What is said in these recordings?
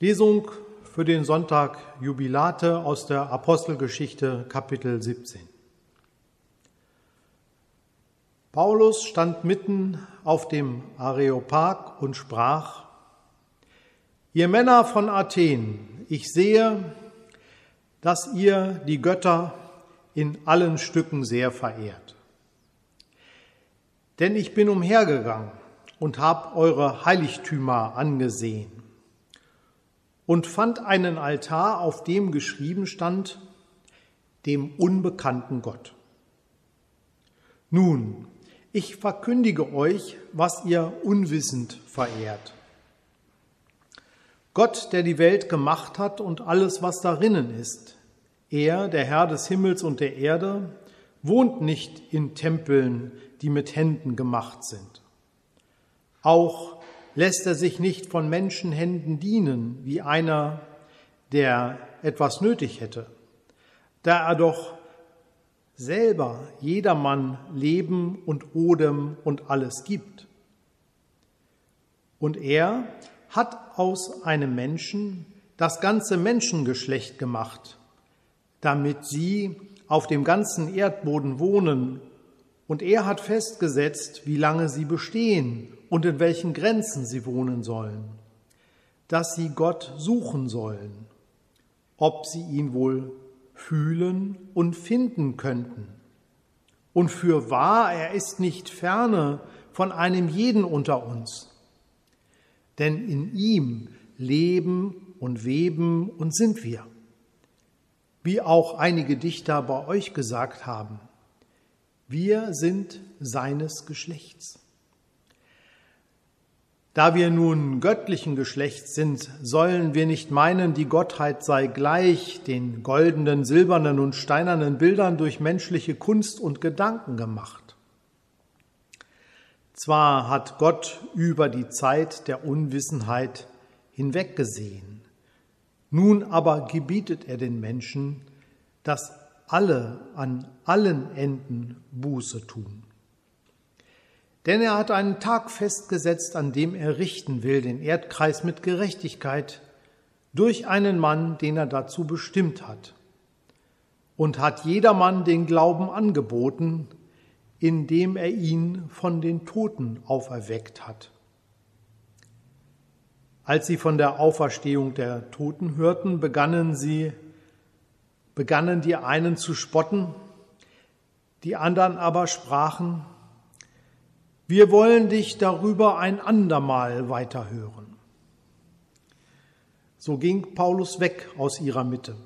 Lesung für den Sonntag Jubilate aus der Apostelgeschichte Kapitel 17. Paulus stand mitten auf dem Areopag und sprach, Ihr Männer von Athen, ich sehe, dass ihr die Götter in allen Stücken sehr verehrt. Denn ich bin umhergegangen und habe eure Heiligtümer angesehen und fand einen Altar, auf dem geschrieben stand, dem unbekannten Gott. Nun, ich verkündige euch, was ihr unwissend verehrt. Gott, der die Welt gemacht hat und alles, was darinnen ist, er, der Herr des Himmels und der Erde, wohnt nicht in Tempeln, die mit Händen gemacht sind. Auch lässt er sich nicht von Menschenhänden dienen, wie einer, der etwas nötig hätte, da er doch selber jedermann Leben und Odem und alles gibt. Und er hat aus einem Menschen das ganze Menschengeschlecht gemacht, damit sie auf dem ganzen Erdboden wohnen. Und er hat festgesetzt, wie lange sie bestehen und in welchen Grenzen sie wohnen sollen, dass sie Gott suchen sollen, ob sie ihn wohl fühlen und finden könnten. Und für wahr, er ist nicht ferne von einem jeden unter uns. Denn in ihm leben und weben und sind wir. Wie auch einige Dichter bei euch gesagt haben, wir sind seines Geschlechts. Da wir nun göttlichen Geschlechts sind, sollen wir nicht meinen, die Gottheit sei gleich den goldenen, silbernen und steinernen Bildern durch menschliche Kunst und Gedanken gemacht. Zwar hat Gott über die Zeit der Unwissenheit hinweggesehen, nun aber gebietet er den Menschen, dass alle an allen Enden Buße tun. Denn er hat einen Tag festgesetzt, an dem er richten will, den Erdkreis mit Gerechtigkeit, durch einen Mann, den er dazu bestimmt hat. Und hat jedermann den Glauben angeboten, indem er ihn von den Toten auferweckt hat. Als sie von der Auferstehung der Toten hörten, begannen sie, begannen die einen zu spotten, die anderen aber sprachen, wir wollen dich darüber ein andermal weiterhören. So ging Paulus weg aus ihrer Mitte.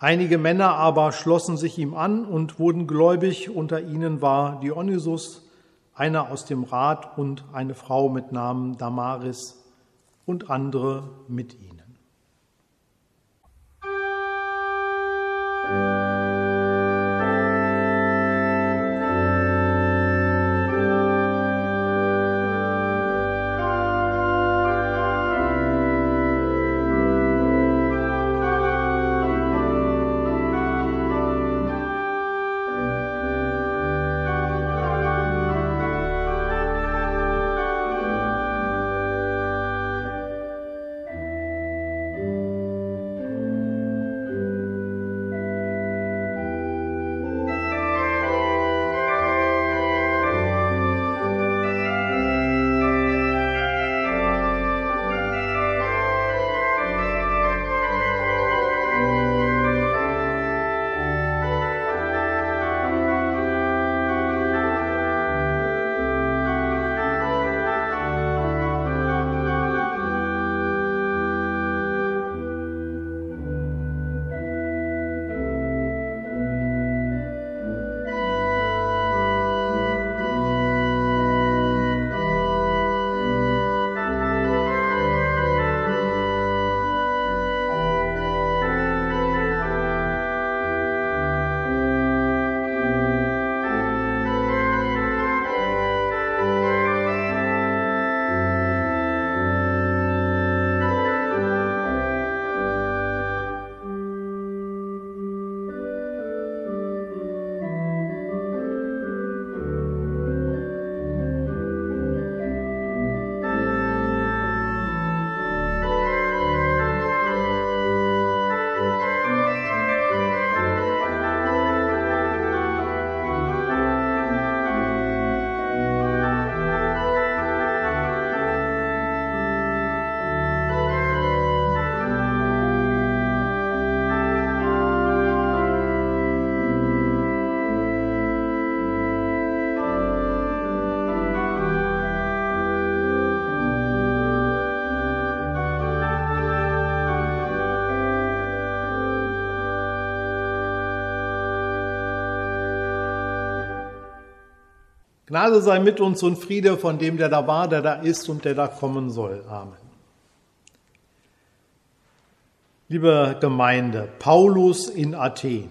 Einige Männer aber schlossen sich ihm an und wurden gläubig. Unter ihnen war Dionysus, einer aus dem Rat und eine Frau mit Namen Damaris und andere mit ihm. Gnade sei mit uns und Friede von dem, der da war, der da ist und der da kommen soll. Amen. Liebe Gemeinde, Paulus in Athen.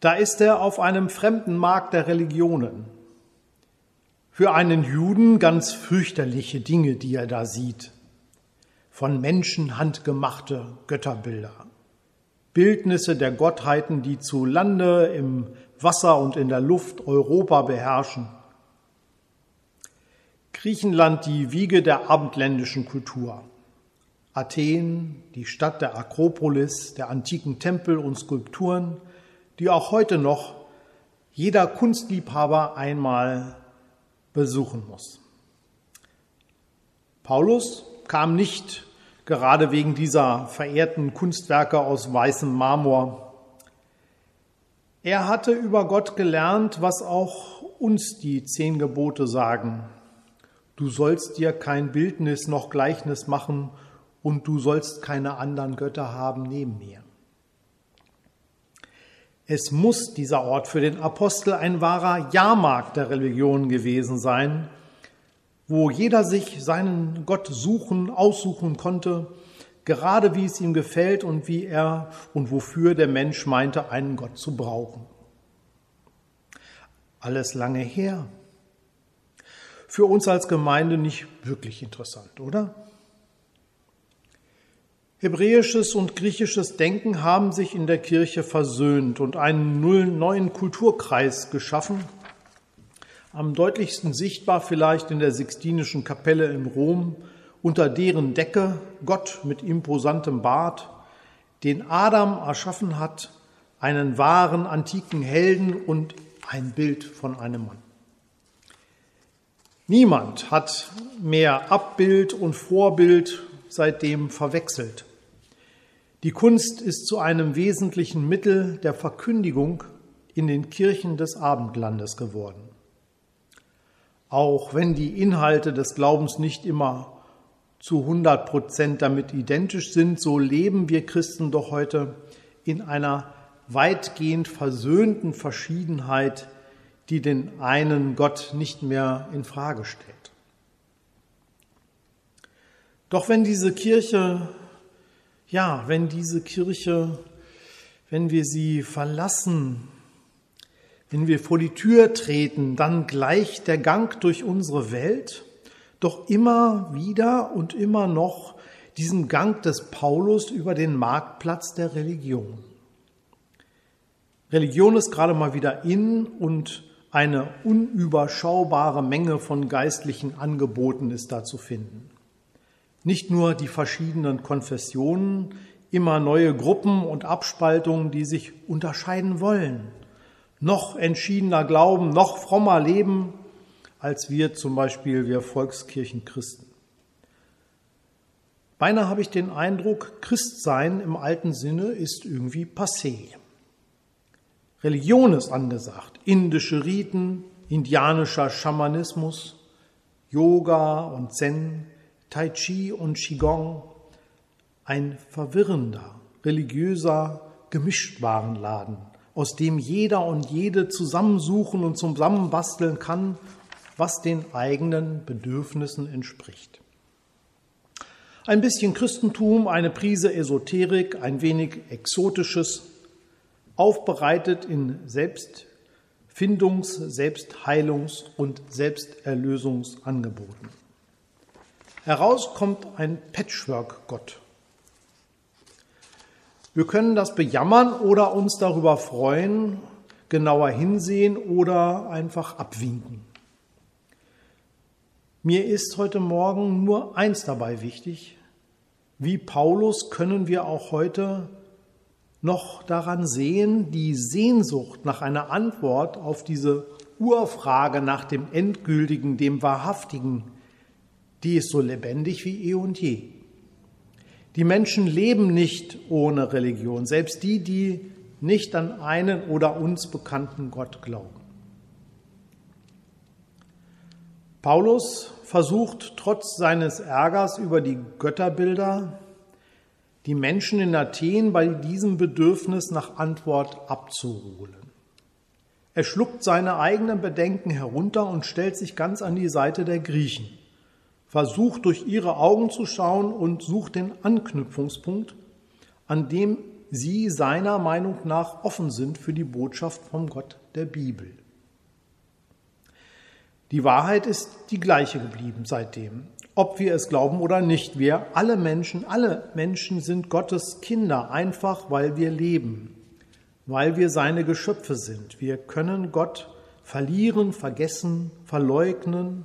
Da ist er auf einem fremden Markt der Religionen. Für einen Juden ganz fürchterliche Dinge, die er da sieht. Von Menschenhand gemachte Götterbilder. Bildnisse der Gottheiten, die zu Lande, im Wasser und in der Luft Europa beherrschen. Griechenland die Wiege der abendländischen Kultur. Athen, die Stadt der Akropolis, der antiken Tempel und Skulpturen, die auch heute noch jeder Kunstliebhaber einmal besuchen muss. Paulus kam nicht gerade wegen dieser verehrten Kunstwerke aus weißem Marmor. Er hatte über Gott gelernt, was auch uns die zehn Gebote sagen. Du sollst dir kein Bildnis noch Gleichnis machen und du sollst keine anderen Götter haben neben mir. Es muss dieser Ort für den Apostel ein wahrer Jahrmarkt der Religion gewesen sein, wo jeder sich seinen Gott suchen, aussuchen konnte, gerade wie es ihm gefällt und wie er und wofür der Mensch meinte, einen Gott zu brauchen. Alles lange her. Für uns als Gemeinde nicht wirklich interessant, oder? Hebräisches und griechisches Denken haben sich in der Kirche versöhnt und einen neuen Kulturkreis geschaffen, am deutlichsten sichtbar vielleicht in der Sixtinischen Kapelle in Rom, unter deren Decke Gott mit imposantem Bart den Adam erschaffen hat, einen wahren antiken Helden und ein Bild von einem Mann. Niemand hat mehr Abbild und Vorbild seitdem verwechselt. Die Kunst ist zu einem wesentlichen Mittel der Verkündigung in den Kirchen des Abendlandes geworden. Auch wenn die Inhalte des Glaubens nicht immer zu 100 Prozent damit identisch sind, so leben wir Christen doch heute in einer weitgehend versöhnten Verschiedenheit, die den einen Gott nicht mehr in Frage stellt. Doch wenn diese Kirche, ja, wenn diese Kirche, wenn wir sie verlassen, wenn wir vor die Tür treten, dann gleicht der Gang durch unsere Welt doch immer wieder und immer noch diesem Gang des Paulus über den Marktplatz der Religion. Religion ist gerade mal wieder in und eine unüberschaubare Menge von geistlichen Angeboten ist da zu finden. Nicht nur die verschiedenen Konfessionen, immer neue Gruppen und Abspaltungen, die sich unterscheiden wollen noch entschiedener glauben, noch frommer leben, als wir zum Beispiel, wir Volkskirchenchristen. Beinahe habe ich den Eindruck, Christsein im alten Sinne ist irgendwie passé. Religion ist angesagt, indische Riten, indianischer Schamanismus, Yoga und Zen, Tai Chi und Qigong, ein verwirrender, religiöser Gemischtwarenladen aus dem jeder und jede zusammensuchen und zusammenbasteln kann, was den eigenen Bedürfnissen entspricht. Ein bisschen Christentum, eine Prise Esoterik, ein wenig Exotisches, aufbereitet in Selbstfindungs-, Selbstheilungs- und Selbsterlösungsangeboten. Heraus kommt ein Patchwork-Gott wir können das bejammern oder uns darüber freuen, genauer hinsehen oder einfach abwinken. Mir ist heute Morgen nur eins dabei wichtig. Wie Paulus können wir auch heute noch daran sehen, die Sehnsucht nach einer Antwort auf diese Urfrage nach dem Endgültigen, dem Wahrhaftigen, die ist so lebendig wie eh und je. Die Menschen leben nicht ohne Religion, selbst die, die nicht an einen oder uns bekannten Gott glauben. Paulus versucht trotz seines Ärgers über die Götterbilder die Menschen in Athen bei diesem Bedürfnis nach Antwort abzuholen. Er schluckt seine eigenen Bedenken herunter und stellt sich ganz an die Seite der Griechen, versucht durch ihre Augen zu schauen und sucht den Anknüpfungspunkt, an dem sie seiner Meinung nach offen sind für die Botschaft vom Gott der Bibel. Die Wahrheit ist die gleiche geblieben seitdem, ob wir es glauben oder nicht. Wir alle Menschen, alle Menschen sind Gottes Kinder, einfach weil wir leben weil wir seine Geschöpfe sind. Wir können Gott verlieren, vergessen, verleugnen,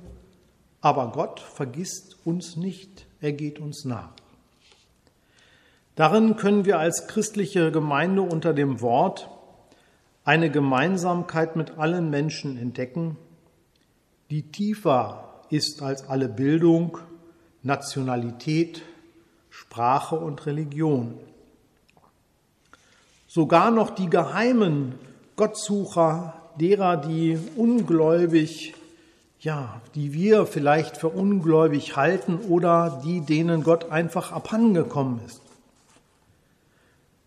aber Gott vergisst uns nicht, er geht uns nach. Darin können wir als christliche Gemeinde unter dem Wort eine Gemeinsamkeit mit allen Menschen entdecken, die tiefer ist als alle Bildung, Nationalität, Sprache und Religion sogar noch die geheimen Gottsucher, derer, die ungläubig, ja, die wir vielleicht für ungläubig halten oder die, denen Gott einfach abhandengekommen ist.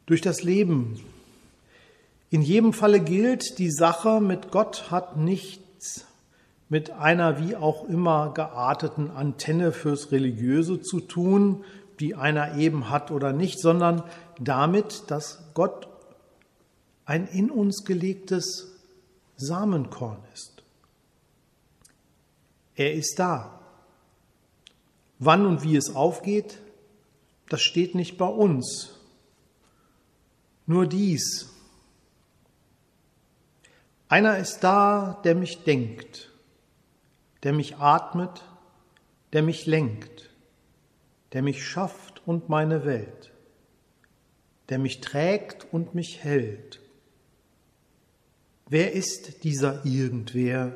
Durch das Leben. In jedem Falle gilt, die Sache mit Gott hat nichts mit einer wie auch immer gearteten Antenne fürs Religiöse zu tun, die einer eben hat oder nicht, sondern damit, dass Gott ein in uns gelegtes Samenkorn ist. Er ist da. Wann und wie es aufgeht, das steht nicht bei uns. Nur dies. Einer ist da, der mich denkt, der mich atmet, der mich lenkt, der mich schafft und meine Welt, der mich trägt und mich hält, Wer ist dieser Irgendwer?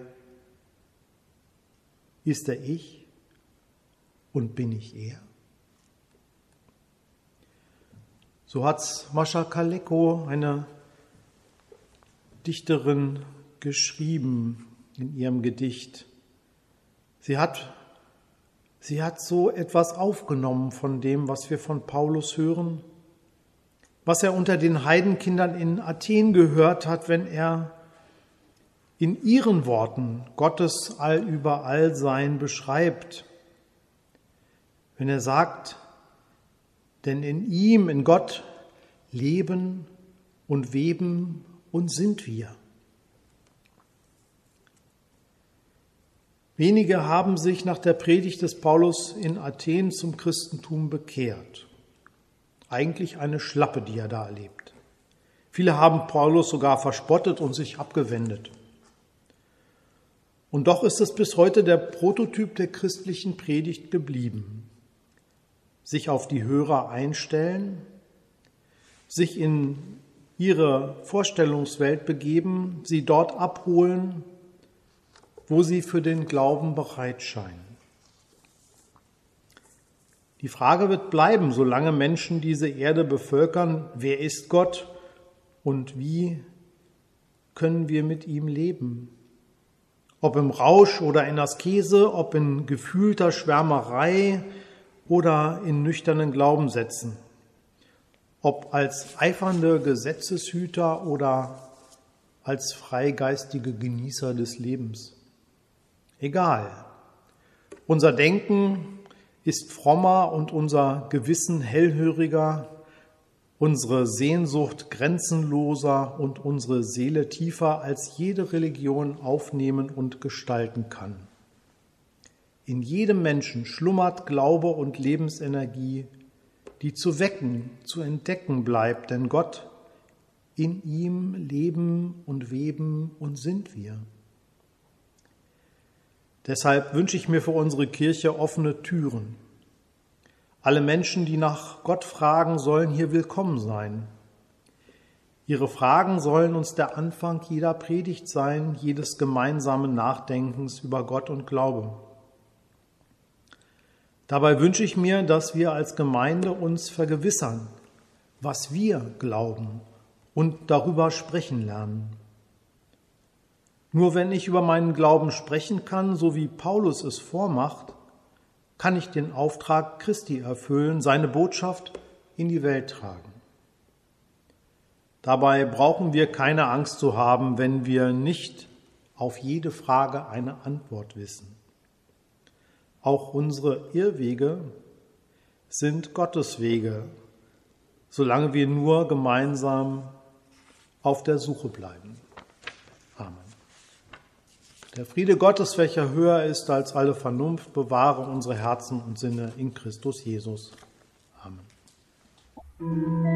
Ist er ich und bin ich er? So hat's Mascha Kaleko, eine Dichterin, geschrieben in ihrem Gedicht. Sie hat, sie hat so etwas aufgenommen von dem, was wir von Paulus hören, was er unter den Heidenkindern in Athen gehört hat, wenn er in ihren Worten Gottes Allüberallsein beschreibt. Wenn er sagt, denn in ihm, in Gott, leben und weben und sind wir. Wenige haben sich nach der Predigt des Paulus in Athen zum Christentum bekehrt. Eigentlich eine Schlappe, die er da erlebt. Viele haben Paulus sogar verspottet und sich abgewendet. Und doch ist es bis heute der Prototyp der christlichen Predigt geblieben. Sich auf die Hörer einstellen, sich in ihre Vorstellungswelt begeben, sie dort abholen, wo sie für den Glauben bereit scheinen. Die Frage wird bleiben, solange Menschen diese Erde bevölkern, wer ist Gott und wie können wir mit ihm leben? ob im Rausch oder in Askese, ob in gefühlter Schwärmerei oder in nüchternen Glaubenssätzen, ob als eifernde Gesetzeshüter oder als freigeistige Genießer des Lebens. Egal. Unser Denken ist frommer und unser Gewissen hellhöriger unsere Sehnsucht grenzenloser und unsere Seele tiefer als jede Religion aufnehmen und gestalten kann. In jedem Menschen schlummert Glaube und Lebensenergie, die zu wecken, zu entdecken bleibt, denn Gott, in ihm leben und weben und sind wir. Deshalb wünsche ich mir für unsere Kirche offene Türen, alle Menschen, die nach Gott fragen, sollen hier willkommen sein. Ihre Fragen sollen uns der Anfang jeder Predigt sein, jedes gemeinsamen Nachdenkens über Gott und Glaube. Dabei wünsche ich mir, dass wir als Gemeinde uns vergewissern, was wir glauben und darüber sprechen lernen. Nur wenn ich über meinen Glauben sprechen kann, so wie Paulus es vormacht, kann ich den Auftrag Christi erfüllen, seine Botschaft in die Welt tragen. Dabei brauchen wir keine Angst zu haben, wenn wir nicht auf jede Frage eine Antwort wissen. Auch unsere Irrwege sind Gottes Wege, solange wir nur gemeinsam auf der Suche bleiben. Der Friede Gottes, welcher höher ist als alle Vernunft, bewahre unsere Herzen und Sinne in Christus Jesus. Amen.